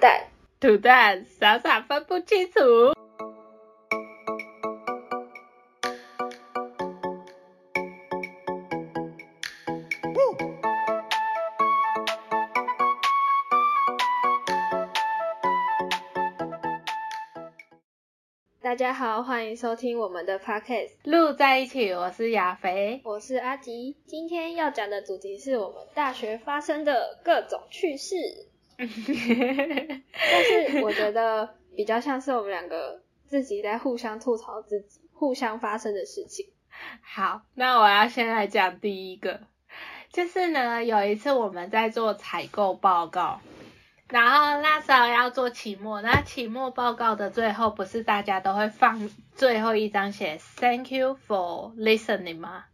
蛋，土蛋傻傻分不清楚。大家好，欢迎收听我们的 podcast，录在一起，我是亚肥。我是阿吉。今天要讲的主题是我们大学发生的各种趣事，但是我觉得比较像是我们两个自己在互相吐槽自己互相发生的事情。好，那我要先来讲第一个，就是呢，有一次我们在做采购报告，然后那时候要做期末，那期末报告的最后不是大家都会放最后一张写 Thank you for listening 吗？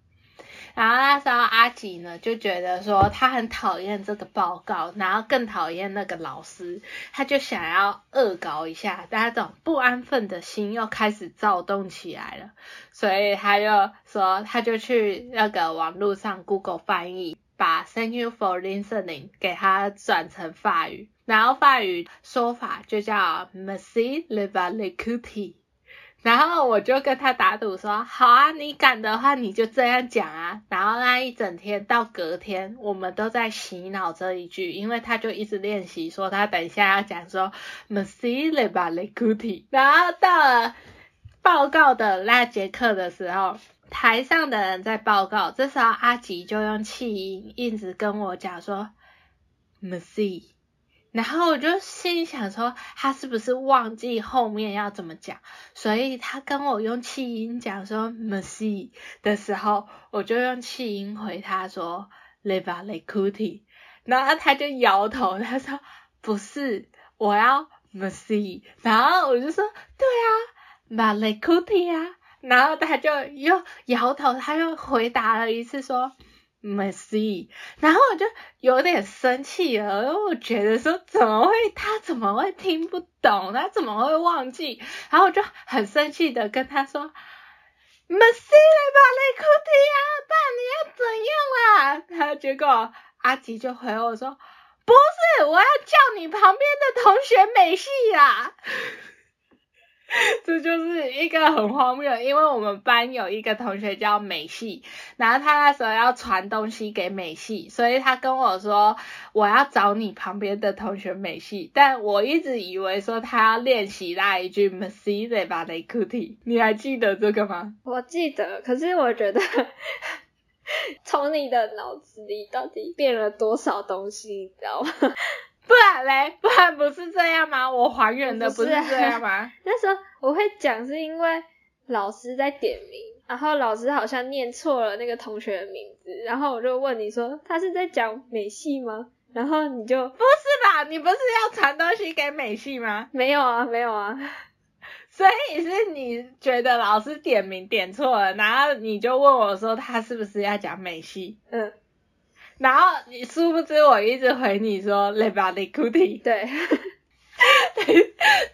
然后那时候阿吉呢就觉得说他很讨厌这个报告，然后更讨厌那个老师，他就想要恶搞一下，但那种不安分的心又开始躁动起来了，所以他就说他就去那个网络上 Google 翻译，把 Thank you for listening 给他转成法语，然后法语说法就叫 Merci le v a l e c o u t i 然后我就跟他打赌说，好啊，你敢的话你就这样讲啊。然后那一整天到隔天，我们都在洗脑这一句，因为他就一直练习说他等一下要讲说 Merci le b a l e c u t i 然后到了报告的那节课的时候，台上的人在报告，这时候阿吉就用气音一直跟我讲说 Merci。然后我就心里想说，他是不是忘记后面要怎么讲？所以他跟我用气音讲说 “merci” 的时候，我就用气音回他说 “le va le cuti”，然后他就摇头，他说不是，我要 “merci”，然后我就说对啊，va le cuti 啊，然后他就又摇头，他又回答了一次说。没戏然后我就有点生气了，因为我觉得说怎么会他怎么会听不懂，他怎么会忘记？然后我就很生气的跟他说，Merci 吧，雷库提啊，爸你要怎样啦？他结果阿吉就回我说，不是，我要叫你旁边的同学美系啦。这就是一个很荒谬，因为我们班有一个同学叫美系，然后他那时候要传东西给美系，所以他跟我说我要找你旁边的同学美系，但我一直以为说他要练习那一句 m e s i e 吧 le cutie，你还记得这个吗？我记得，可是我觉得 从你的脑子里到底变了多少东西，你知道吗？不然嘞，不然不是这样吗？我还原的不是这样吗？那时候我会讲是因为老师在点名，然后老师好像念错了那个同学的名字，然后我就问你说他是在讲美系吗？然后你就不是吧？你不是要传东西给美系吗？没有啊，没有啊。所以是你觉得老师点名点错了，然后你就问我说他是不是要讲美系？嗯。然后你殊不知我一直回你说 le b a l e c u t i 对，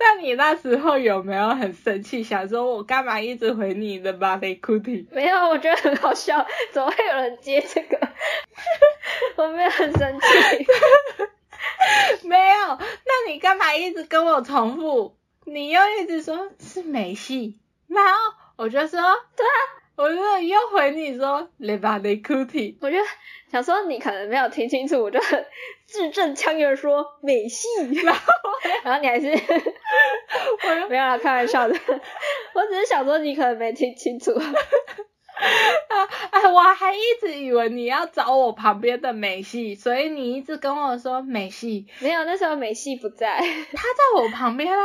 那你那时候有没有很生气，想说我干嘛一直回你 le b a l e c u t i 没有，我觉得很好笑，怎么会有人接这个？我没有很生气，没有，那你干嘛一直跟我重复？你又一直说是美系，然后我就说对啊。我就又回你说 le b a l e c u t i 我就想说你可能没有听清楚，我就字正腔圆说美系，然后然后你还是我没有啦，开玩笑的，我只是想说你可能没听清楚，啊啊，我还一直以为你要找我旁边的美系，所以你一直跟我说美系，没有，那时候美系不在，他在我旁边啊，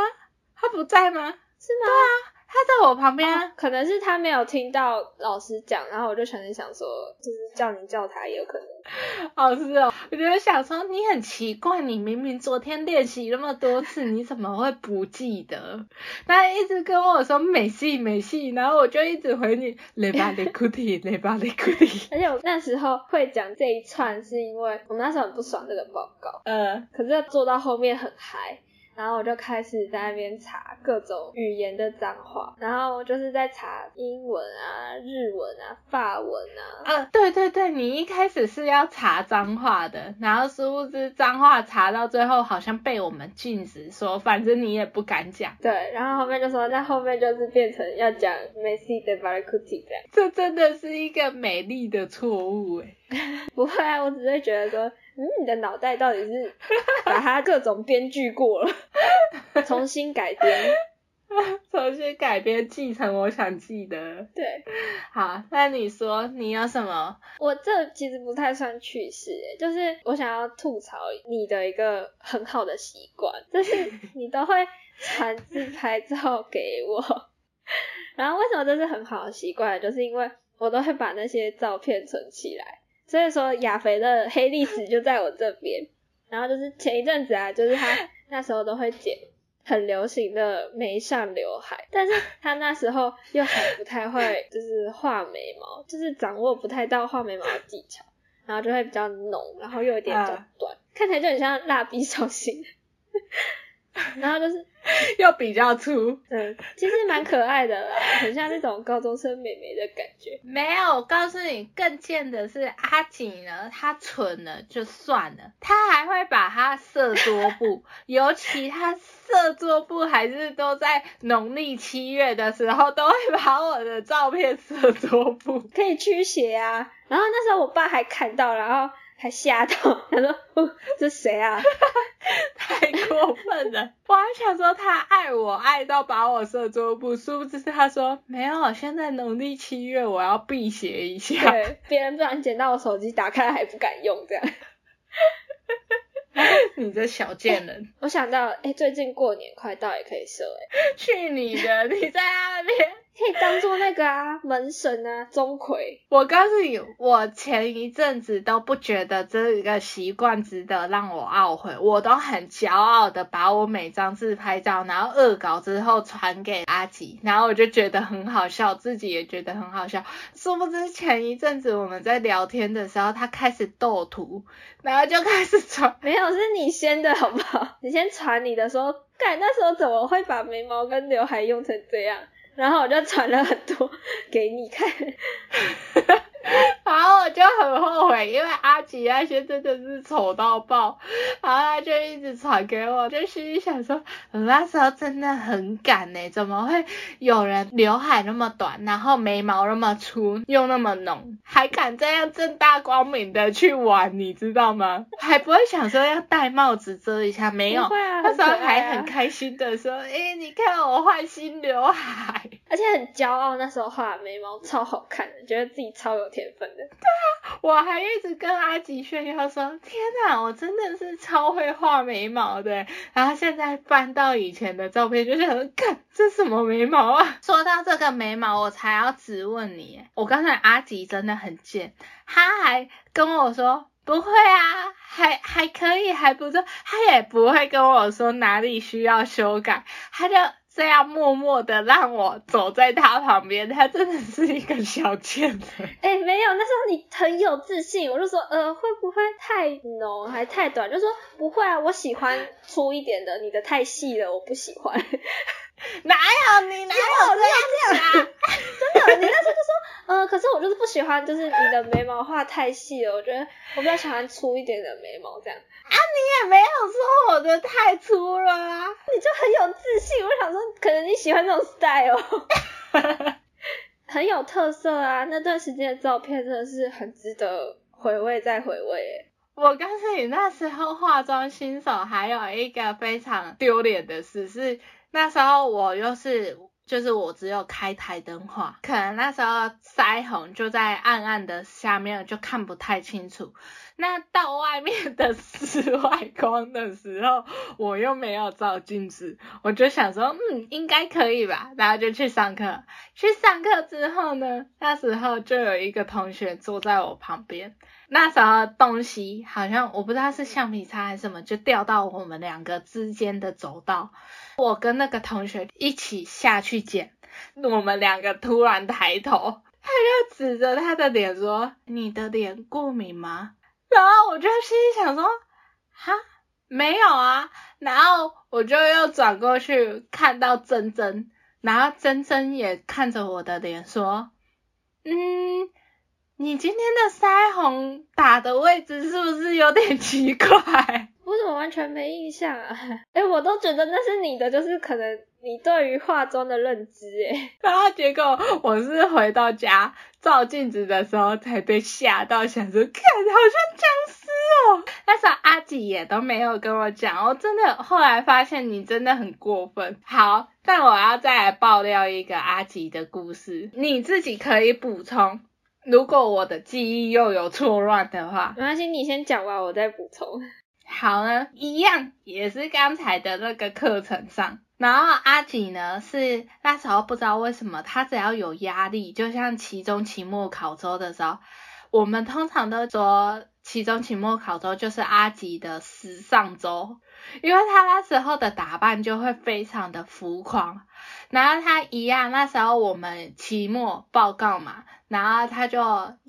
他不在吗？是吗？对啊。他在我旁边，可能是他没有听到老师讲，然后我就可能想说，就是叫你叫他也有可能。老师哦，我就想说你很奇怪，你明明昨天练习那么多次，你怎么会不记得？他一直跟我说美系美系，然后我就一直回你雷巴雷库蒂雷巴雷库蒂。而且我那时候会讲这一串，是因为我们那时候很不爽这个报告，呃，可是做到后面很嗨。然后我就开始在那边查各种语言的脏话，然后就是在查英文啊、日文啊、法文啊。啊，对对对，你一开始是要查脏话的，然后殊不知脏话查到最后好像被我们禁止说，反正你也不敢讲。对，然后后面就说，那后面就是变成要讲 Messi de b a r c u t i 这样。这真的是一个美丽的错误哎。不会啊，我只是觉得说，嗯，你的脑袋到底是把它各种编剧过了，重新改编，重新改编继承我想记得。对，好，那你说你有什么？我这其实不太算趣事，就是我想要吐槽你的一个很好的习惯，就是你都会传自拍照给我，然后为什么这是很好的习惯？就是因为我都会把那些照片存起来。所以说，亚肥的黑历史就在我这边。然后就是前一阵子啊，就是他那时候都会剪很流行的眉上刘海，但是他那时候又还不太会，就是画眉毛，就是掌握不太到画眉毛的技巧，然后就会比较浓，然后又有点比较短，看起来就很像蜡笔小新。然后就是 又比较粗，嗯，其实蛮可爱的啦，很像那种高中生美眉的感觉。没有，我告诉你，更贱的是阿锦呢，他蠢了就算了，他还会把他设桌布，尤其他设桌布还是都在农历七月的时候，都会把我的照片设桌布，可以驱邪啊。然后那时候我爸还看到，然后。还吓到，他说：“这谁啊？太过分了！” 我还想说他爱我爱到把我设桌布，殊不知他说没有。现在农历七月，我要辟邪一下。对，别人不然捡到我手机，打开还不敢用这样。你这小贱人！我想到，哎，最近过年快到，也可以设哎。去你的！你在那边。可以当做那个啊门神啊钟馗。我告诉你，我前一阵子都不觉得这个习惯值得让我懊悔，我都很骄傲的把我每张自拍照，然后恶搞之后传给阿吉，然后我就觉得很好笑，自己也觉得很好笑。殊不知前一阵子我们在聊天的时候，他开始斗图，然后就开始传，没有是你先的好不好？你先传你的说，干那时候怎么会把眉毛跟刘海用成这样？然后我就传了很多 给你看，哈 哈然后我就很后悔，因为阿吉那些真的是丑到爆，然后他就一直传给我，就心里想说，我那时候真的很敢呢，怎么会有人刘海那么短，然后眉毛那么粗，又那么浓，还敢这样正大光明的去玩，你知道吗？还不会想说要戴帽子遮一下，没有，啊那时候还很开心的说，哎，你看我换新刘海。而且很骄傲，那时候画眉毛超好看的，觉得自己超有天分的。对啊，我还一直跟阿吉炫耀说：“天哪，我真的是超会画眉毛的。”然后现在翻到以前的照片，就是很：“看这什么眉毛啊？”说到这个眉毛，我才要质问你，我刚才阿吉真的很贱，他还跟我说：“不会啊，还还可以，还不错。”他也不会跟我说哪里需要修改，他就。这样默默的让我走在他旁边，他真的是一个小贱人。哎，没有，那时候你很有自信，我就说，呃，会不会太浓还太短？就说不会啊，我喜欢粗一点的，你的太细了，我不喜欢。哪有你哪有这样讲？真的，你那时候就说，呃，可是我就是不喜欢，就是你的眉毛画太细了，我觉得我比较喜欢粗一点的眉毛这样。啊，你也没有说我的太粗了啊，你就很有自信。我想说，可能你喜欢这种 style，很有特色啊。那段时间的照片真的是很值得回味再回味。我告诉你，那时候化妆新手还有一个非常丢脸的事是。那时候我又是，就是我只有开台灯画，可能那时候腮红就在暗暗的下面，就看不太清楚。那到外面的室外光的时候，我又没有照镜子，我就想说，嗯，应该可以吧，然后就去上课。去上课之后呢，那时候就有一个同学坐在我旁边，那时候东西好像我不知道是橡皮擦还是什么，就掉到我们两个之间的走道。我跟那个同学一起下去捡，我们两个突然抬头，他就指着他的脸说：“你的脸过敏吗？”然后我就心想说：“哈，没有啊，然后我就又转过去看到珍珍，然后珍珍也看着我的脸说，嗯。你今天的腮红打的位置是不是有点奇怪？我怎么完全没印象啊？哎，我都觉得那是你的，就是可能你对于化妆的认知哎。然后结果我是回到家照镜子的时候才被吓到，想说看好像僵尸哦。那时候阿吉也都没有跟我讲，我真的后来发现你真的很过分。好，但我要再来爆料一个阿吉的故事，你自己可以补充。如果我的记忆又有错乱的话，没关系，你先讲完，我再补充。好呢，一样也是刚才的那个课程上，然后阿吉呢是那时候不知道为什么，他只要有压力，就像期中、期末考周的时候，我们通常都说期中、期末考周就是阿吉的时尚周，因为他那时候的打扮就会非常的浮夸。然后他一样，那时候我们期末报告嘛，然后他就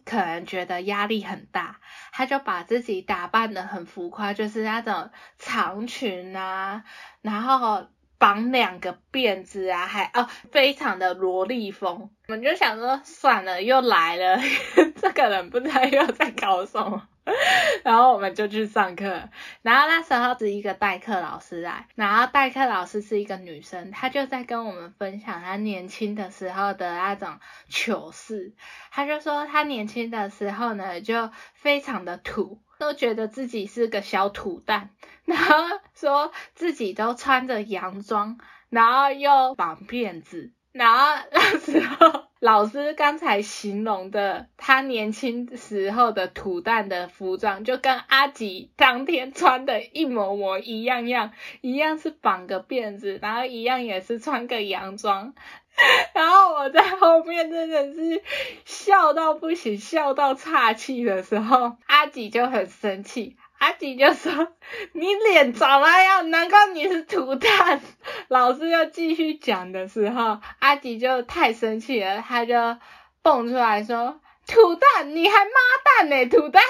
可能觉得压力很大，他就把自己打扮的很浮夸，就是那种长裙啊，然后绑两个辫子啊，还哦非常的萝莉风。我们就想说，算了，又来了，这个人不知道又在搞什么。然后我们就去上课，然后那时候是一个代课老师来，然后代课老师是一个女生，她就在跟我们分享她年轻的时候的那种糗事。她就说她年轻的时候呢，就非常的土，都觉得自己是个小土蛋，然后说自己都穿着洋装，然后又绑辫子。然后那时候老师刚才形容的他年轻时候的土蛋的服装，就跟阿吉当天穿的一模模一样样，一样是绑个辫子，然后一样也是穿个洋装。然后我在后面真的是笑到不行，笑到岔气的时候，阿吉就很生气。阿吉就说：“你脸长那样，难怪你是土蛋。”老师要继续讲的时候，阿吉就太生气了，他就蹦出来说：“土蛋，你还妈蛋呢，土蛋！”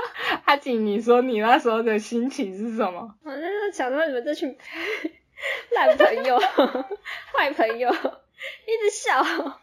阿吉，你说你那时候的心情是什么？我就是想说你们这群 烂朋友、坏朋友。一直笑，然后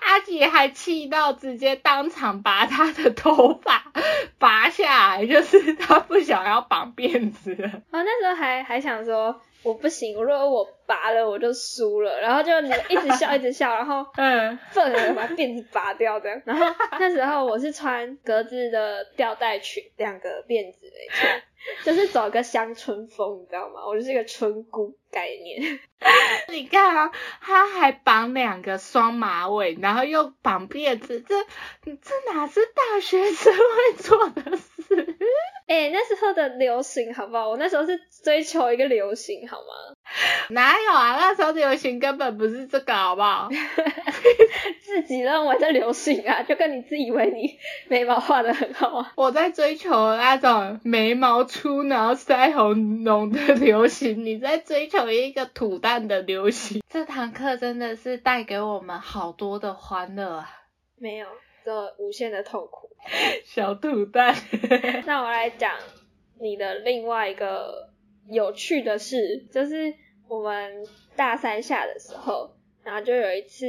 阿吉还气到直接当场把他的头发拔下来，就是他不想要绑辫子了。啊，那时候还还想说我不行，如果我拔了我就输了，然后就一直笑一直笑，然后嗯，愤而把辫子拔掉这样。然后那时候我是穿格子的吊带裙，两个辫子没错。就是走个乡村风，你知道吗？我就是一个村姑概念。你看啊，他还绑两个双马尾，然后又绑辫子，这这哪是大学生会做的事？哎，那时候的流行好不好？我那时候是追求一个流行，好吗？哪有啊？那时候流行根本不是这个，好不好？自己认为的流行啊，就跟你自以为你眉毛画的很好啊。我在追求那种眉毛粗然后腮红浓的流行，你在追求一个土蛋的流行。这堂课真的是带给我们好多的欢乐啊！没有，这无限的痛苦。小土蛋。那我来讲你的另外一个有趣的事，就是我们大三下的时候，然后就有一次。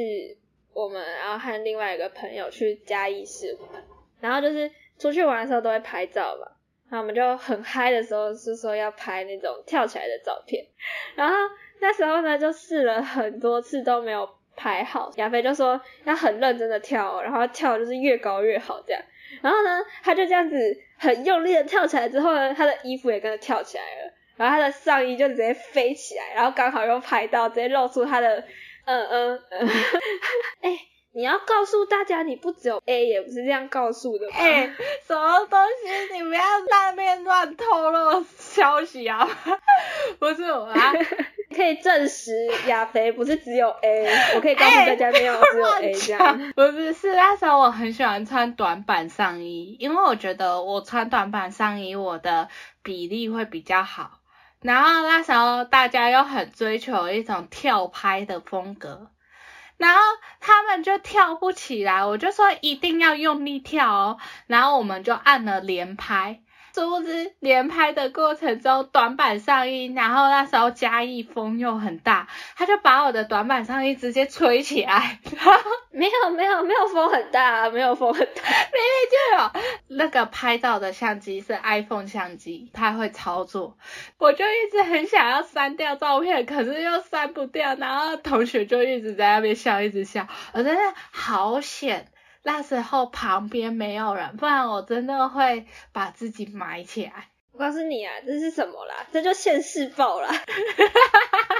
我们然后和另外一个朋友去嘉义市玩，然后就是出去玩的时候都会拍照嘛，然后我们就很嗨的时候是说要拍那种跳起来的照片，然后那时候呢就试了很多次都没有拍好，亚飞就说要很认真的跳，然后跳就是越高越好这样，然后呢他就这样子很用力的跳起来之后呢，他的衣服也跟着跳起来了，然后他的上衣就直接飞起来，然后刚好又拍到直接露出他的。嗯嗯嗯，哎，你要告诉大家，你不只有 A，也不是这样告诉的。哎，什么东西？你不要在那边乱透露消息啊！不是我啊，可以证实亚肥不是只有 A，我可以告诉大家没有只有 A 这样。不是，是那时候我很喜欢穿短版上衣，因为我觉得我穿短版上衣，我的比例会比较好。然后那时候大家又很追求一种跳拍的风格，然后他们就跳不起来，我就说一定要用力跳哦，然后我们就按了连拍，殊不知连拍的过程中短板上衣，然后那时候嘉义风又很大，他就把我的短板上衣直接吹起来，没有没有没有风很大，没有风很大，明明就有那个拍照的相机是 iPhone 相机，它会操作，我就一直很想要删掉照片，可是又删不掉，然后同学就一直在那边笑，一直笑，我真的好险。那时候旁边没有人，不然我真的会把自己埋起来。我告诉你啊，这是什么啦？这就现世报啦。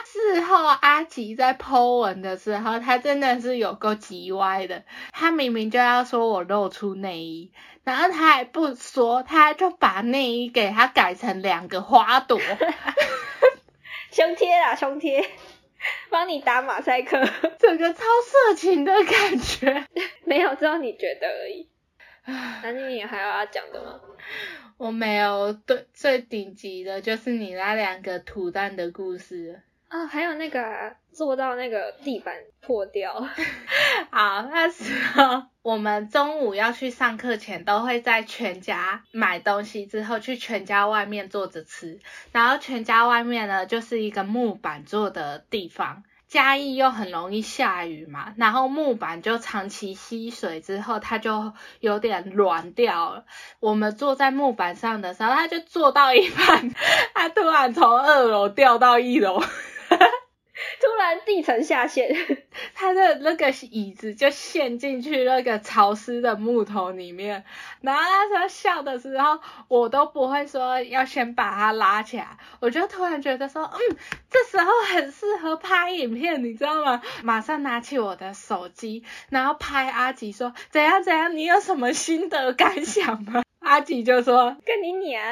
事后阿吉在 Po 文的时候，他真的是有够急歪的。他明明就要说我露出内衣，然后他还不说，他就把内衣给他改成两个花朵，胸贴啦，胸贴。帮你打马赛克，整个超色情的感觉。没有，只有你觉得而已。那你还有要讲的吗？我没有，最最顶级的就是你那两个土蛋的故事。哦，还有那个做到那个地板破掉。好，那时候我们中午要去上课前，都会在全家买东西，之后去全家外面坐着吃。然后全家外面呢，就是一个木板做的地方。嘉义又很容易下雨嘛，然后木板就长期吸水之后，它就有点软掉了。我们坐在木板上的时候，它就坐到一半，它突然从二楼掉到一楼。突然地层下陷，他的那个椅子就陷进去那个潮湿的木头里面。然后那时候笑的时候，我都不会说要先把它拉起来，我就突然觉得说，嗯，这时候很适合拍影片，你知道吗？马上拿起我的手机，然后拍阿吉说，怎样怎样，你有什么心得感想吗？阿吉就说，跟你娘。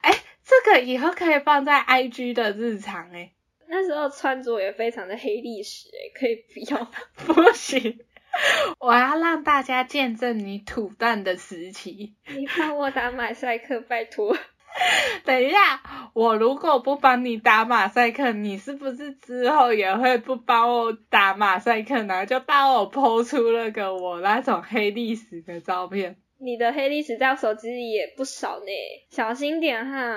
哎，这个以后可以放在 IG 的日常哎。那时候穿着也非常的黑历史哎，可以不要？不行，我要让大家见证你土蛋的时期。你帮我打马赛克，拜托。等一下，我如果不帮你打马赛克，你是不是之后也会不帮我打马赛克呢？就帮我剖出那个我那种黑历史的照片。你的黑历史在我手机里也不少呢，小心点哈。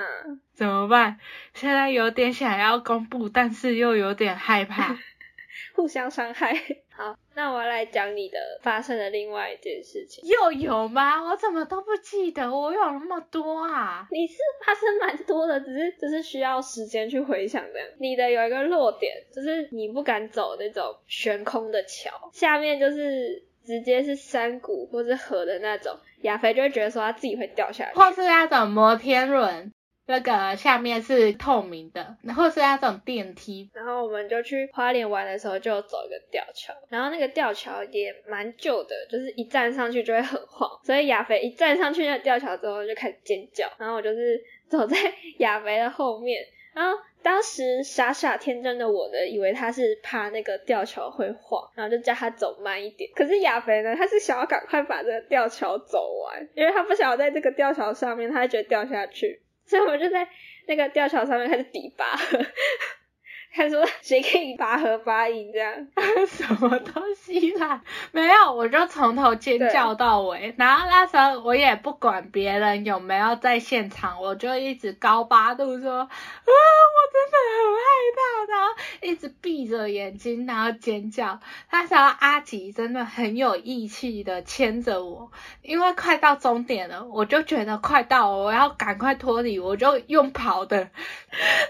怎么办？现在有点想要公布，但是又有点害怕，互相伤害。好，那我来讲你的发生的另外一件事情。又有吗？我怎么都不记得，我有那么多啊？你是发生蛮多的，只是只是需要时间去回想的。你的有一个弱点，就是你不敢走那种悬空的桥，下面就是直接是山谷或是河的那种。亚肥就会觉得说他自己会掉下去，或是那种摩天轮，那个下面是透明的，然后是那种电梯。然后我们就去花莲玩的时候，就走一个吊桥，然后那个吊桥也蛮旧的，就是一站上去就会很晃，所以亚肥一站上去那吊桥之后就开始尖叫，然后我就是走在亚肥的后面，然后。当时傻傻天真的我呢，以为他是怕那个吊桥会晃，然后就叫他走慢一点。可是亚肥呢，他是想要赶快把这个吊桥走完，因为他不想要在这个吊桥上面，他觉得掉下去。所以我们就在那个吊桥上面开始比拔。他说谁可以拔河拔赢这样？什么东西啦？没有，我就从头尖叫到尾。然后那时候我也不管别人有没有在现场，我就一直高八度说啊，我真的很害怕，一直闭着眼睛，然后尖叫。那时候阿吉真的很有义气的牵着我，因为快到终点了，我就觉得快到，我要赶快脱离，我就用跑的。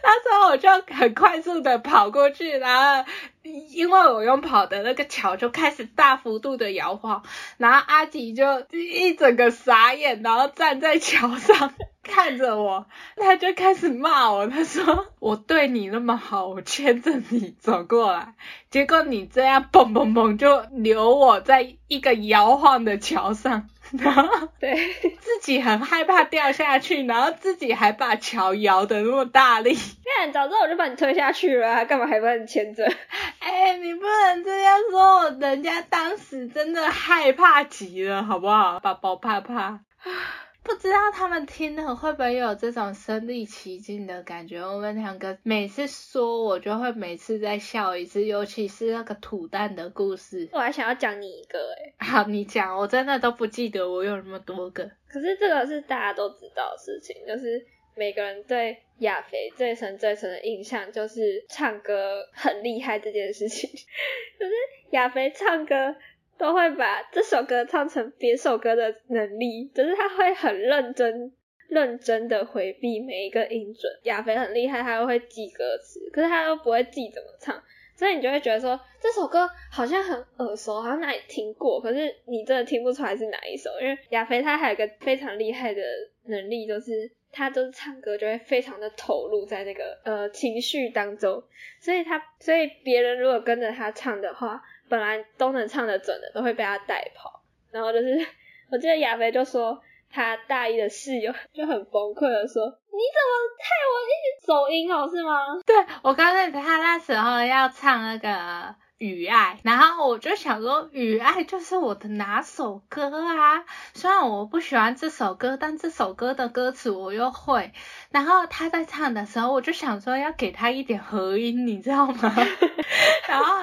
那时候我就很快速的。跑过去，然后因为我用跑的那个桥就开始大幅度的摇晃，然后阿吉就一整个傻眼，然后站在桥上看着我，他就开始骂我，他说我对你那么好，我牵着你走过来，结果你这样嘣嘣嘣就留我在一个摇晃的桥上。然后对自己很害怕掉下去，然后自己还把桥摇得那么大力。看，早知道我就把你推下去了，干嘛还把你牵着？哎，你不能这样说，人家当时真的害怕极了，好不好？宝宝怕怕。不知道他们听了会不会有这种身临其境的感觉。我们两个每次说，我就会每次再笑一次，尤其是那个土蛋的故事。我还想要讲你一个哎，好，你讲，我真的都不记得我有那么多个。可是这个是大家都知道的事情，就是每个人对亚肥最深最深的印象就是唱歌很厉害这件事情，就是亚肥唱歌。都会把这首歌唱成别首歌的能力，就是他会很认真、认真的回避每一个音准。亚飞很厉害，他又会记歌词，可是他又不会记怎么唱，所以你就会觉得说这首歌好像很耳熟，好像哪里听过，可是你真的听不出来是哪一首。因为亚飞他还有个非常厉害的能力，就是他就是唱歌就会非常的投入在那个呃情绪当中，所以他所以别人如果跟着他唱的话。本来都能唱得准的，都会被他带跑。然后就是，我记得亚飞就说，他大一的室友就很崩溃的说：“你怎么害我一直走音哦，是吗？”对我刚才他那时候要唱那个。雨爱，然后我就想说，雨爱就是我的哪首歌啊？虽然我不喜欢这首歌，但这首歌的歌词我又会。然后他在唱的时候，我就想说要给他一点和音，你知道吗？然后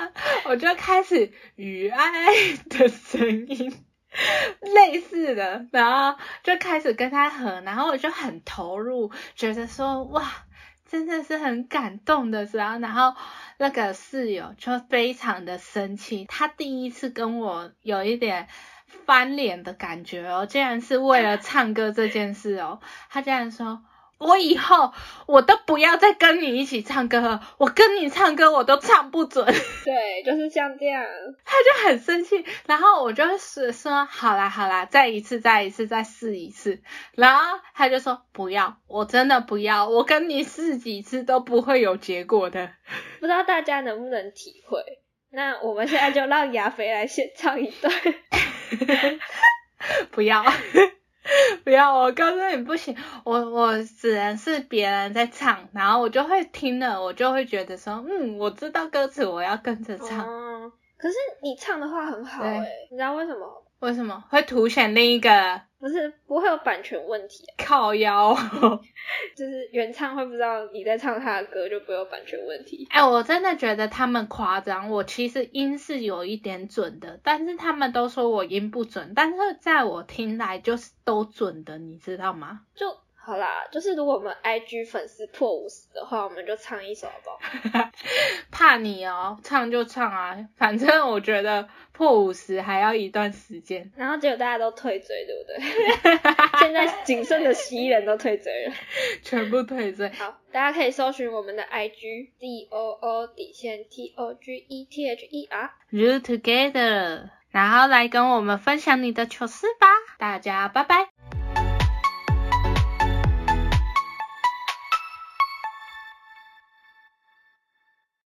我就开始雨爱的声音，类似的，然后就开始跟他和，然后我就很投入，觉得说哇。真的是很感动的时候，然后那个室友就非常的生气，他第一次跟我有一点翻脸的感觉哦，竟然是为了唱歌这件事哦，他竟然说。我以后我都不要再跟你一起唱歌了，我跟你唱歌我都唱不准。对，就是像这样。他就很生气，然后我就是说，好啦好啦，再一次再一次再试一次。然后他就说不要，我真的不要，我跟你试几次都不会有结果的。不知道大家能不能体会？那我们现在就让亚肥来先唱一段。不要。不要，我告诉你不行，我我只能是别人在唱，然后我就会听了，我就会觉得说，嗯，我知道歌词，我要跟着唱。哦，可是你唱的话很好哎，你知道为什么？为什么会凸显另一个？不是不会有版权问题，靠腰，就是原唱会不知道你在唱他的歌，就不会有版权问题。哎，我真的觉得他们夸张，我其实音是有一点准的，但是他们都说我音不准，但是在我听来就是都准的，你知道吗？就。好啦，就是如果我们 IG 粉丝破五十的话，我们就唱一首好不好？怕你哦，唱就唱啊，反正我觉得破五十还要一段时间。然后结果大家都退追，对不对？现在仅剩的十一人都退追了，全部退追。好，大家可以搜寻我们的 IG D O O 底线 T O G E T H E R，Root Together，然后来跟我们分享你的糗事吧。大家拜拜。